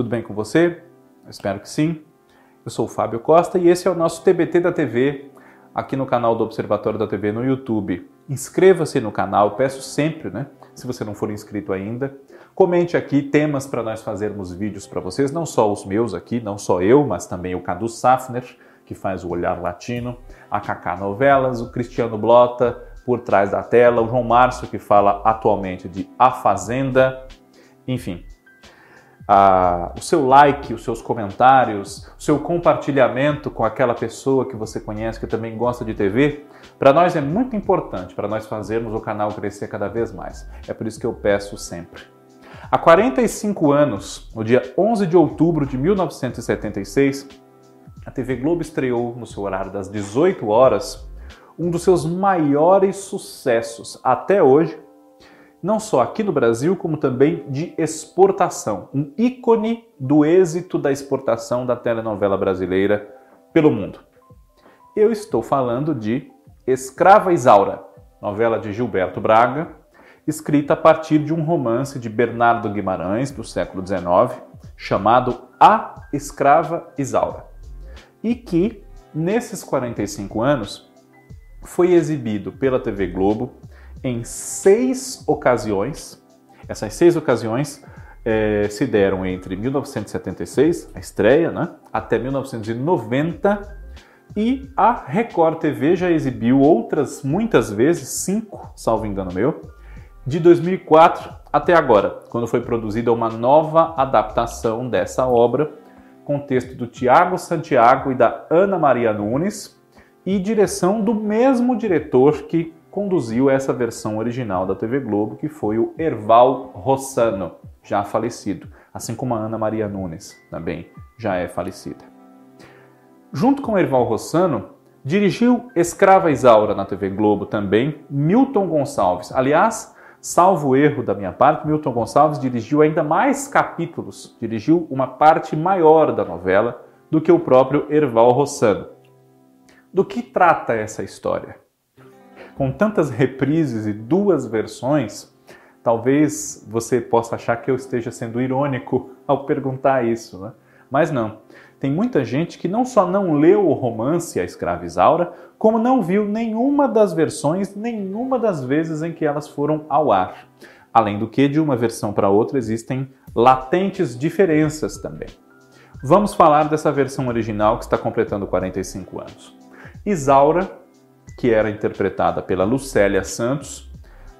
Tudo bem com você? Eu espero que sim. Eu sou o Fábio Costa e esse é o nosso TBT da TV aqui no canal do Observatório da TV no YouTube. Inscreva-se no canal, peço sempre, né? Se você não for inscrito ainda, comente aqui temas para nós fazermos vídeos para vocês, não só os meus aqui, não só eu, mas também o Cadu Safner, que faz o Olhar Latino, a Kaká Novelas, o Cristiano Blota, por trás da tela, o João Márcio, que fala atualmente de A Fazenda, enfim. Ah, o seu like, os seus comentários, o seu compartilhamento com aquela pessoa que você conhece que também gosta de TV, para nós é muito importante para nós fazermos o canal crescer cada vez mais. É por isso que eu peço sempre. Há 45 anos, no dia 11 de outubro de 1976, a TV Globo estreou no seu horário das 18 horas um dos seus maiores sucessos até hoje, não só aqui no Brasil, como também de exportação. Um ícone do êxito da exportação da telenovela brasileira pelo mundo. Eu estou falando de Escrava Isaura, novela de Gilberto Braga, escrita a partir de um romance de Bernardo Guimarães, do século XIX, chamado A Escrava Isaura. E que, nesses 45 anos, foi exibido pela TV Globo em seis ocasiões. Essas seis ocasiões é, se deram entre 1976, a estreia, né, até 1990, e a Record TV já exibiu outras muitas vezes, cinco, salvo engano meu, de 2004 até agora, quando foi produzida uma nova adaptação dessa obra, com texto do Tiago Santiago e da Ana Maria Nunes, e direção do mesmo diretor que conduziu essa versão original da TV Globo, que foi o Erval Rossano, já falecido, assim como a Ana Maria Nunes, também já é falecida. Junto com Erval Rossano, dirigiu Escrava Isaura na TV Globo também Milton Gonçalves. Aliás, salvo erro da minha parte, Milton Gonçalves dirigiu ainda mais capítulos, dirigiu uma parte maior da novela do que o próprio Erval Rossano. Do que trata essa história? Com tantas reprises e duas versões, talvez você possa achar que eu esteja sendo irônico ao perguntar isso, né? mas não. Tem muita gente que não só não leu o romance A Escrava Isaura, como não viu nenhuma das versões, nenhuma das vezes em que elas foram ao ar. Além do que, de uma versão para outra existem latentes diferenças também. Vamos falar dessa versão original que está completando 45 anos. Isaura, que era interpretada pela Lucélia Santos,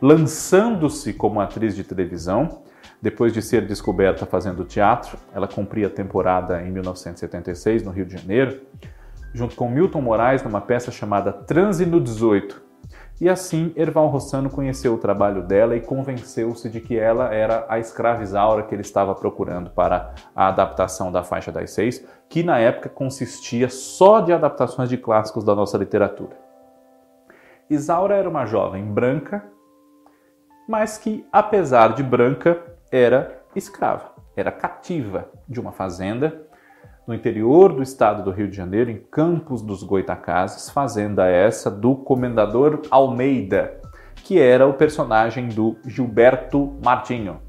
lançando-se como atriz de televisão. Depois de ser descoberta fazendo teatro, ela cumpria a temporada em 1976 no Rio de Janeiro, junto com Milton Moraes numa peça chamada Transe no 18. E assim, Erval Rossano conheceu o trabalho dela e convenceu-se de que ela era a escrava Isaura que ele estava procurando para a adaptação da Faixa das Seis, que na época consistia só de adaptações de clássicos da nossa literatura. Isaura era uma jovem branca, mas que, apesar de branca, era escrava, era cativa de uma fazenda no interior do estado do Rio de Janeiro, em Campos dos Goitacazes, fazenda essa do comendador Almeida, que era o personagem do Gilberto Martinho.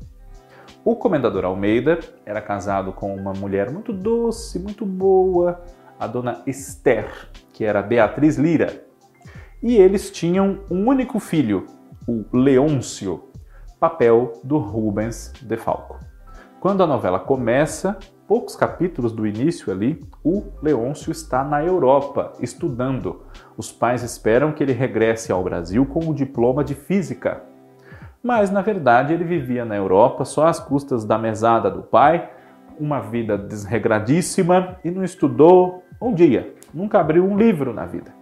O comendador Almeida era casado com uma mulher muito doce, muito boa, a dona Esther, que era Beatriz Lira. E eles tinham um único filho, o Leôncio, papel do Rubens de Falco. Quando a novela começa, poucos capítulos do início ali, o Leôncio está na Europa estudando. Os pais esperam que ele regresse ao Brasil com o diploma de física. Mas na verdade ele vivia na Europa só às custas da mesada do pai, uma vida desregradíssima e não estudou um dia, nunca abriu um livro na vida.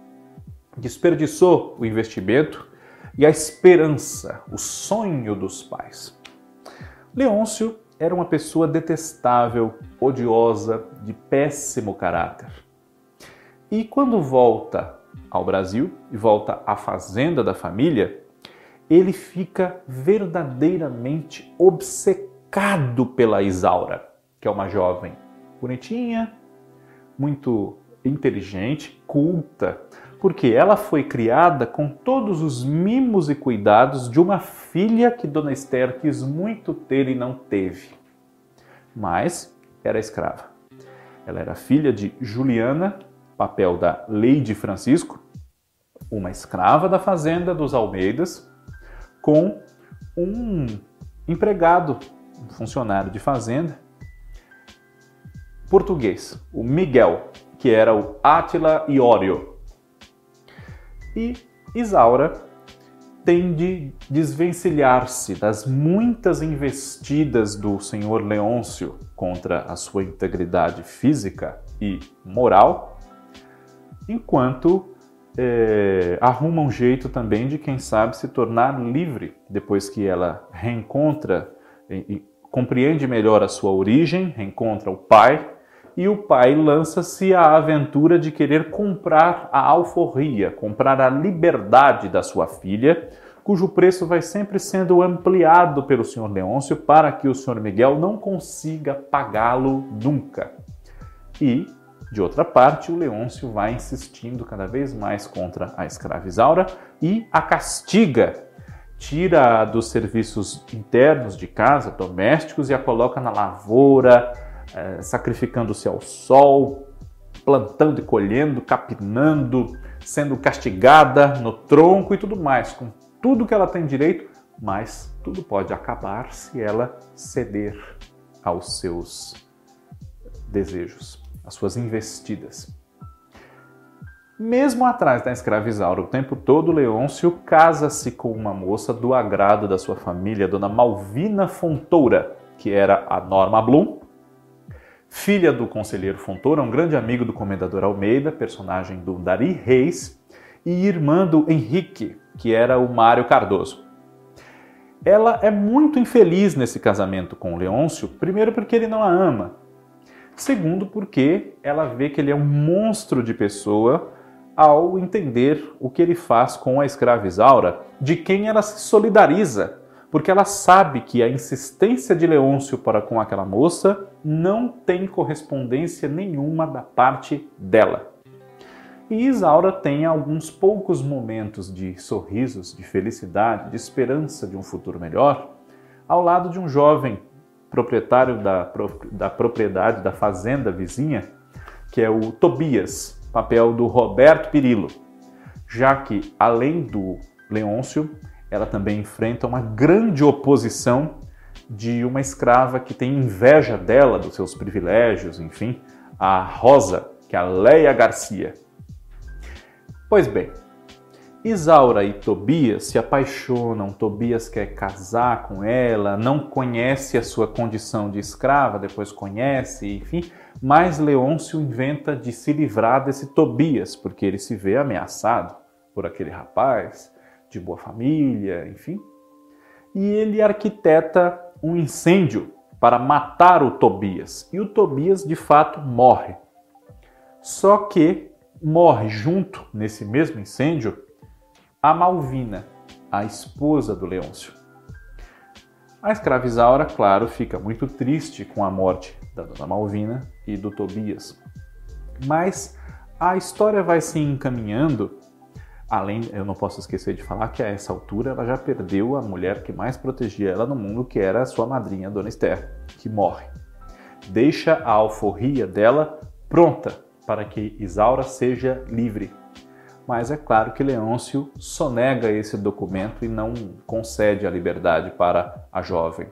Desperdiçou o investimento e a esperança, o sonho dos pais. Leôncio era uma pessoa detestável, odiosa, de péssimo caráter. E quando volta ao Brasil e volta à fazenda da família, ele fica verdadeiramente obcecado pela Isaura, que é uma jovem bonitinha, muito inteligente, culta, porque ela foi criada com todos os mimos e cuidados de uma filha que Dona Esther quis muito ter e não teve. mas era escrava. Ela era filha de Juliana, papel da Lady Francisco, uma escrava da fazenda dos Almeidas, com um empregado, um funcionário de fazenda, português, o Miguel, que era o Átila Iório. E Isaura tem de desvencilhar-se das muitas investidas do senhor Leôncio contra a sua integridade física e moral, enquanto é, arruma um jeito também de, quem sabe, se tornar livre depois que ela reencontra e, e compreende melhor a sua origem, reencontra o pai e o pai lança-se à aventura de querer comprar a alforria, comprar a liberdade da sua filha, cujo preço vai sempre sendo ampliado pelo senhor Leôncio para que o senhor Miguel não consiga pagá-lo nunca. E, de outra parte, o Leôncio vai insistindo cada vez mais contra a escrava Isaura e a castiga tira dos serviços internos de casa, domésticos, e a coloca na lavoura, é, sacrificando-se ao sol, plantando e colhendo, capinando, sendo castigada no tronco e tudo mais, com tudo que ela tem direito, mas tudo pode acabar se ela ceder aos seus desejos, às suas investidas. Mesmo atrás da escravizaura o tempo todo, Leôncio casa-se com uma moça do agrado da sua família, Dona Malvina Fontoura, que era a Norma Blum, filha do conselheiro Fontoura, um grande amigo do comendador Almeida, personagem do Dari Reis, e irmã do Henrique, que era o Mário Cardoso. Ela é muito infeliz nesse casamento com o Leôncio, primeiro porque ele não a ama, segundo porque ela vê que ele é um monstro de pessoa ao entender o que ele faz com a escrava Isaura, de quem ela se solidariza porque ela sabe que a insistência de Leôncio para com aquela moça não tem correspondência nenhuma da parte dela. E Isaura tem alguns poucos momentos de sorrisos, de felicidade, de esperança de um futuro melhor, ao lado de um jovem proprietário da, da propriedade da fazenda vizinha, que é o Tobias, papel do Roberto Pirillo, já que, além do Leôncio, ela também enfrenta uma grande oposição de uma escrava que tem inveja dela, dos seus privilégios, enfim, a Rosa, que é a Leia Garcia. Pois bem, Isaura e Tobias se apaixonam, Tobias quer casar com ela, não conhece a sua condição de escrava, depois conhece, enfim, mas Leôncio inventa de se livrar desse Tobias, porque ele se vê ameaçado por aquele rapaz, de boa família, enfim. E ele arquiteta um incêndio para matar o Tobias. E o Tobias de fato morre. Só que morre junto nesse mesmo incêndio a Malvina, a esposa do Leôncio. A escrava Isaura, claro, fica muito triste com a morte da dona Malvina e do Tobias. Mas a história vai se encaminhando Além, eu não posso esquecer de falar que a essa altura ela já perdeu a mulher que mais protegia ela no mundo, que era a sua madrinha, Dona Esther, que morre. Deixa a alforria dela pronta para que Isaura seja livre. Mas é claro que Leôncio sonega esse documento e não concede a liberdade para a jovem.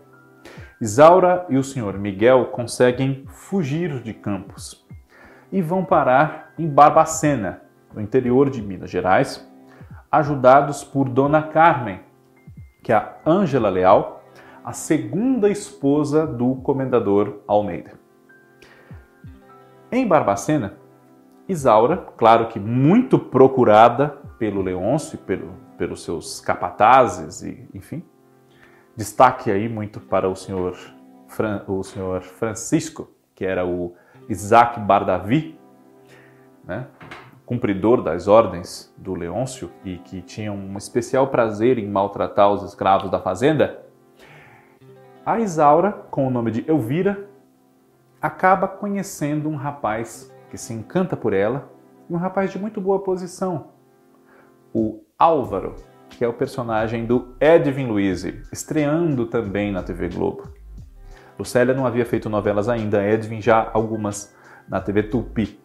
Isaura e o senhor Miguel conseguem fugir de Campos e vão parar em Barbacena, no interior de Minas Gerais, ajudados por Dona Carmen, que é a Ângela Leal, a segunda esposa do comendador Almeida. Em Barbacena, Isaura, claro que muito procurada pelo Leôncio e pelo, pelos seus capatazes, e, enfim, destaque aí muito para o senhor, Fran, o senhor Francisco, que era o Isaac Bardavi, né? Cumpridor das ordens do Leôncio e que tinha um especial prazer em maltratar os escravos da fazenda, a Isaura, com o nome de Elvira, acaba conhecendo um rapaz que se encanta por ela e um rapaz de muito boa posição, o Álvaro, que é o personagem do Edwin Luiz, estreando também na TV Globo. Lucélia não havia feito novelas ainda, Edwin já algumas na TV Tupi.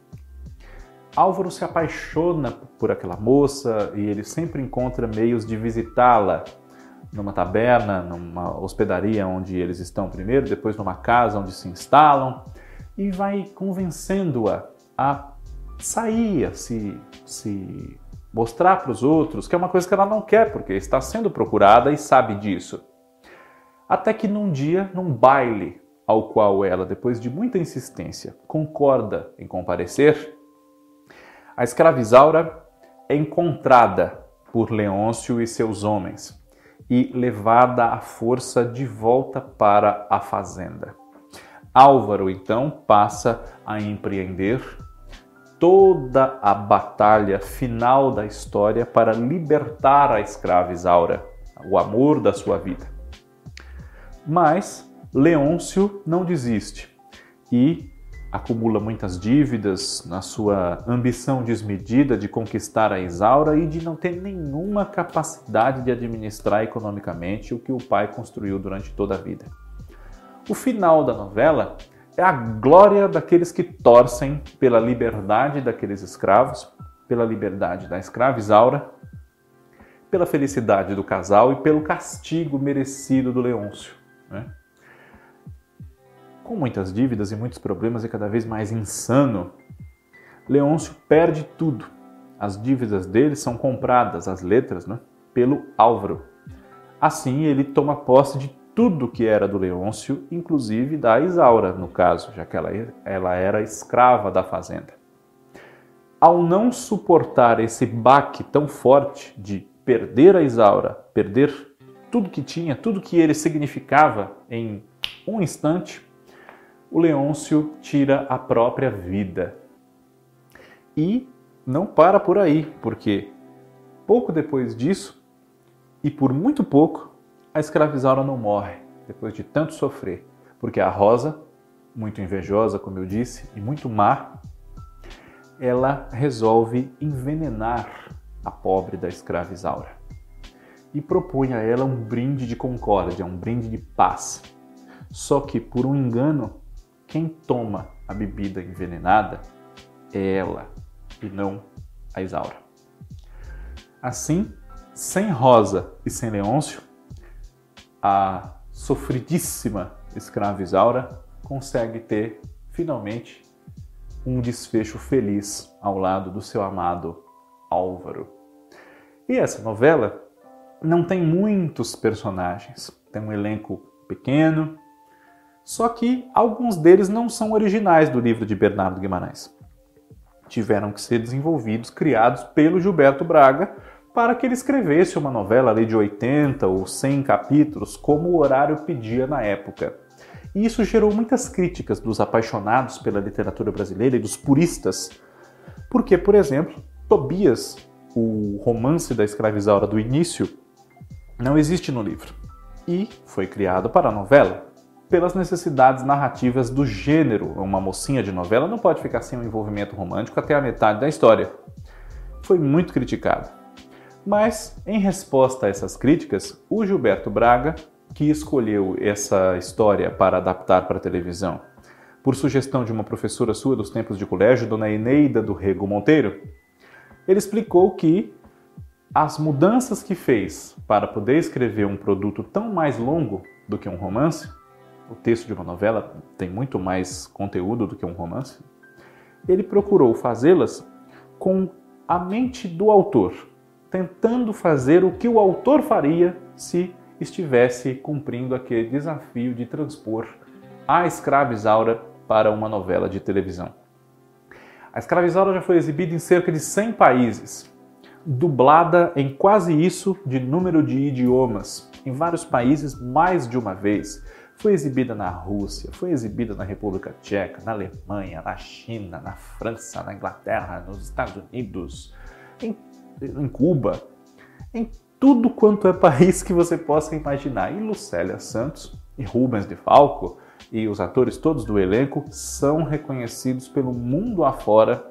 Álvaro se apaixona por aquela moça e ele sempre encontra meios de visitá-la numa taberna, numa hospedaria onde eles estão primeiro, depois numa casa onde se instalam e vai convencendo-a a sair, a se, se mostrar para os outros, que é uma coisa que ela não quer, porque está sendo procurada e sabe disso. Até que num dia, num baile ao qual ela, depois de muita insistência, concorda em comparecer, a escravizaura é encontrada por Leôncio e seus homens e levada à força de volta para a fazenda. Álvaro então passa a empreender toda a batalha final da história para libertar a escrava Isaura, o amor da sua vida. Mas Leôncio não desiste e acumula muitas dívidas na sua ambição desmedida de conquistar a Isaura e de não ter nenhuma capacidade de administrar economicamente o que o pai construiu durante toda a vida. O final da novela é a glória daqueles que torcem pela liberdade daqueles escravos, pela liberdade da escrava Isaura, pela felicidade do casal e pelo castigo merecido do Leôncio. Né? Com muitas dívidas e muitos problemas e cada vez mais insano, Leôncio perde tudo. As dívidas dele são compradas, as letras, né, pelo Álvaro. Assim, ele toma posse de tudo que era do Leôncio, inclusive da Isaura, no caso, já que ela, ela era escrava da fazenda. Ao não suportar esse baque tão forte de perder a Isaura, perder tudo que tinha, tudo que ele significava em um instante, o Leôncio tira a própria vida. E não para por aí, porque pouco depois disso, e por muito pouco, a escravizaura não morre, depois de tanto sofrer, porque a Rosa, muito invejosa, como eu disse, e muito má, ela resolve envenenar a pobre da escravizaura e propõe a ela um brinde de concórdia, um brinde de paz. Só que por um engano, quem toma a bebida envenenada é ela e não a Isaura. Assim, sem Rosa e sem Leôncio, a sofridíssima escrava Isaura consegue ter finalmente um desfecho feliz ao lado do seu amado Álvaro. E essa novela não tem muitos personagens, tem um elenco pequeno, só que alguns deles não são originais do livro de Bernardo Guimarães. Tiveram que ser desenvolvidos, criados pelo Gilberto Braga, para que ele escrevesse uma novela ali de 80 ou 100 capítulos, como o horário pedia na época. E isso gerou muitas críticas dos apaixonados pela literatura brasileira e dos puristas, porque, por exemplo, Tobias, o romance da escravizaura do início, não existe no livro e foi criado para a novela pelas necessidades narrativas do gênero. Uma mocinha de novela não pode ficar sem um envolvimento romântico até a metade da história. Foi muito criticado. Mas, em resposta a essas críticas, o Gilberto Braga, que escolheu essa história para adaptar para a televisão, por sugestão de uma professora sua dos tempos de colégio, Dona Eneida do Rego Monteiro, ele explicou que as mudanças que fez para poder escrever um produto tão mais longo do que um romance o texto de uma novela tem muito mais conteúdo do que um romance, ele procurou fazê-las com a mente do autor, tentando fazer o que o autor faria se estivesse cumprindo aquele desafio de transpor a Escrava Isaura para uma novela de televisão. A Escrava Isaura já foi exibida em cerca de 100 países, dublada em quase isso de número de idiomas, em vários países mais de uma vez foi exibida na Rússia, foi exibida na República Tcheca, na Alemanha, na China, na França, na Inglaterra, nos Estados Unidos, em, em Cuba, em tudo quanto é país que você possa imaginar. E Lucélia Santos e Rubens de Falco e os atores todos do elenco são reconhecidos pelo mundo afora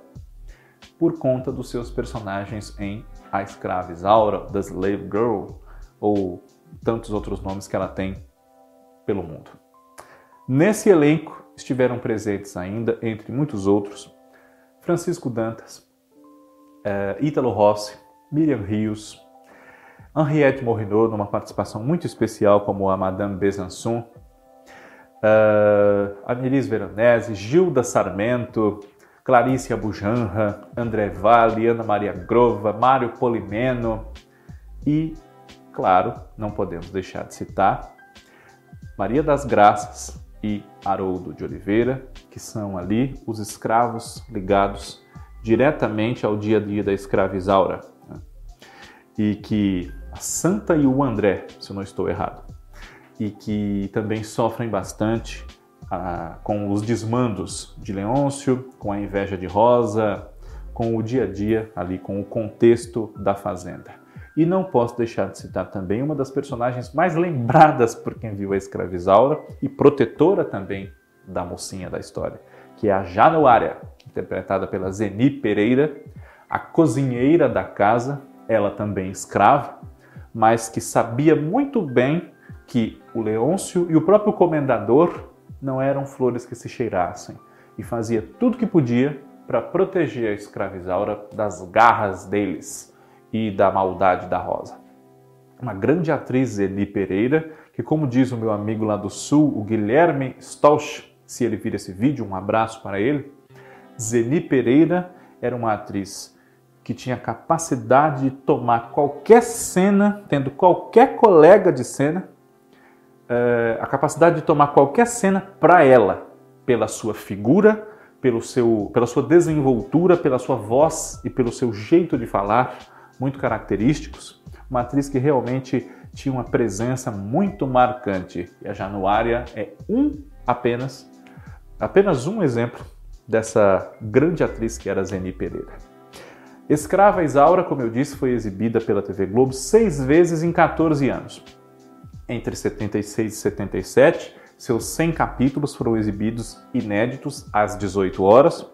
por conta dos seus personagens em A Escrava Isaura, The Slave Girl ou tantos outros nomes que ela tem pelo mundo. Nesse elenco estiveram presentes ainda, entre muitos outros, Francisco Dantas, uh, Ítalo Rossi, Miriam Rios, Henriette Morinot, numa participação muito especial como a Madame Besançon, uh, Veronese, Gilda Sarmento, Clarice Abujanra, André Vale, Ana Maria Grova, Mário Polimeno e, claro, não podemos deixar de citar Maria das Graças e Haroldo de Oliveira, que são ali os escravos ligados diretamente ao dia a dia da escravizaura. Né? E que a Santa e o André, se eu não estou errado, e que também sofrem bastante ah, com os desmandos de Leôncio, com a inveja de Rosa, com o dia a dia ali, com o contexto da fazenda. E não posso deixar de citar também uma das personagens mais lembradas por quem viu a escravizaura e protetora também da mocinha da história, que é a Januária, interpretada pela Zeni Pereira, a cozinheira da casa, ela também escrava, mas que sabia muito bem que o Leôncio e o próprio comendador não eram flores que se cheirassem e fazia tudo que podia para proteger a escravizaura das garras deles e da maldade da Rosa. Uma grande atriz, Eli Pereira, que, como diz o meu amigo lá do Sul, o Guilherme Stolch, se ele vir esse vídeo, um abraço para ele. Zeni Pereira era uma atriz que tinha capacidade de tomar qualquer cena, tendo qualquer colega de cena, eh, a capacidade de tomar qualquer cena para ela, pela sua figura, pelo seu, pela sua desenvoltura, pela sua voz e pelo seu jeito de falar, muito característicos. Uma atriz que realmente tinha uma presença muito marcante. E a Januária é um apenas, apenas um exemplo dessa grande atriz que era Zeni Pereira. Escrava Isaura, como eu disse, foi exibida pela TV Globo seis vezes em 14 anos. Entre 76 e 77, seus 100 capítulos foram exibidos inéditos às 18 horas.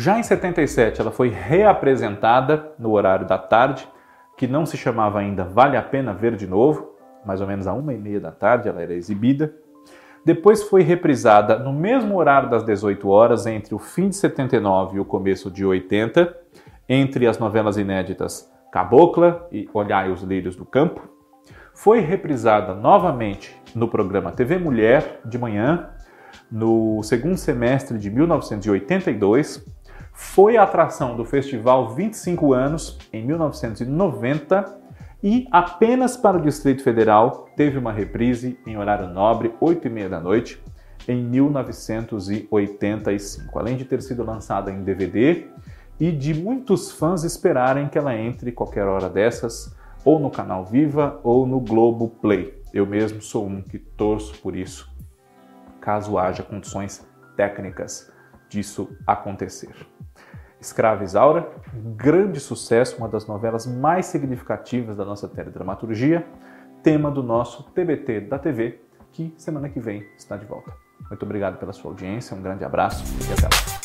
Já em 77, ela foi reapresentada no horário da tarde, que não se chamava ainda Vale a Pena Ver de Novo, mais ou menos a uma e meia da tarde ela era exibida. Depois foi reprisada no mesmo horário das 18 horas, entre o fim de 79 e o começo de 80, entre as novelas inéditas Cabocla e Olhai os Lírios do Campo, foi reprisada novamente no programa TV Mulher de manhã, no segundo semestre de 1982, foi a atração do Festival 25 anos em 1990 e apenas para o Distrito Federal teve uma reprise em horário nobre, 8 e meia da noite, em 1985. Além de ter sido lançada em DVD e de muitos fãs esperarem que ela entre qualquer hora dessas, ou no canal Viva ou no Globo Play. Eu mesmo sou um que torço por isso, caso haja condições técnicas disso acontecer. Escrava Isaura, grande sucesso, uma das novelas mais significativas da nossa teledramaturgia, tema do nosso TBT da TV, que semana que vem está de volta. Muito obrigado pela sua audiência, um grande abraço e até lá.